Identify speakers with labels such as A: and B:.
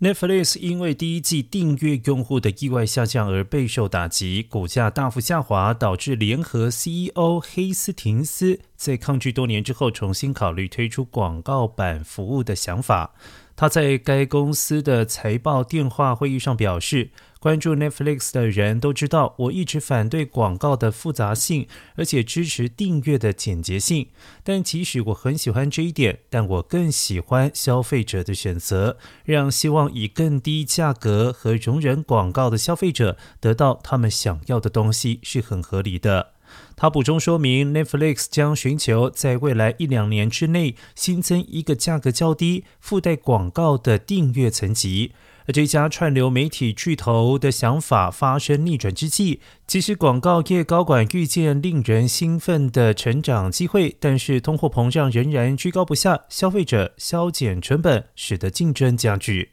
A: Netflix 因为第一季订阅用户的意外下降而备受打击，股价大幅下滑，导致联合 CEO 黑斯廷斯在抗拒多年之后重新考虑推出广告版服务的想法。他在该公司的财报电话会议上表示。关注 Netflix 的人都知道，我一直反对广告的复杂性，而且支持订阅的简洁性。但即使我很喜欢这一点，但我更喜欢消费者的选择，让希望以更低价格和容忍广告的消费者得到他们想要的东西是很合理的。他补充说明，Netflix 将寻求在未来一两年之内新增一个价格较低、附带广告的订阅层级。而这家串流媒体巨头的想法发生逆转之际，即使广告业高管预见令人兴奋的成长机会，但是通货膨胀仍然居高不下，消费者削减成本，使得竞争加剧。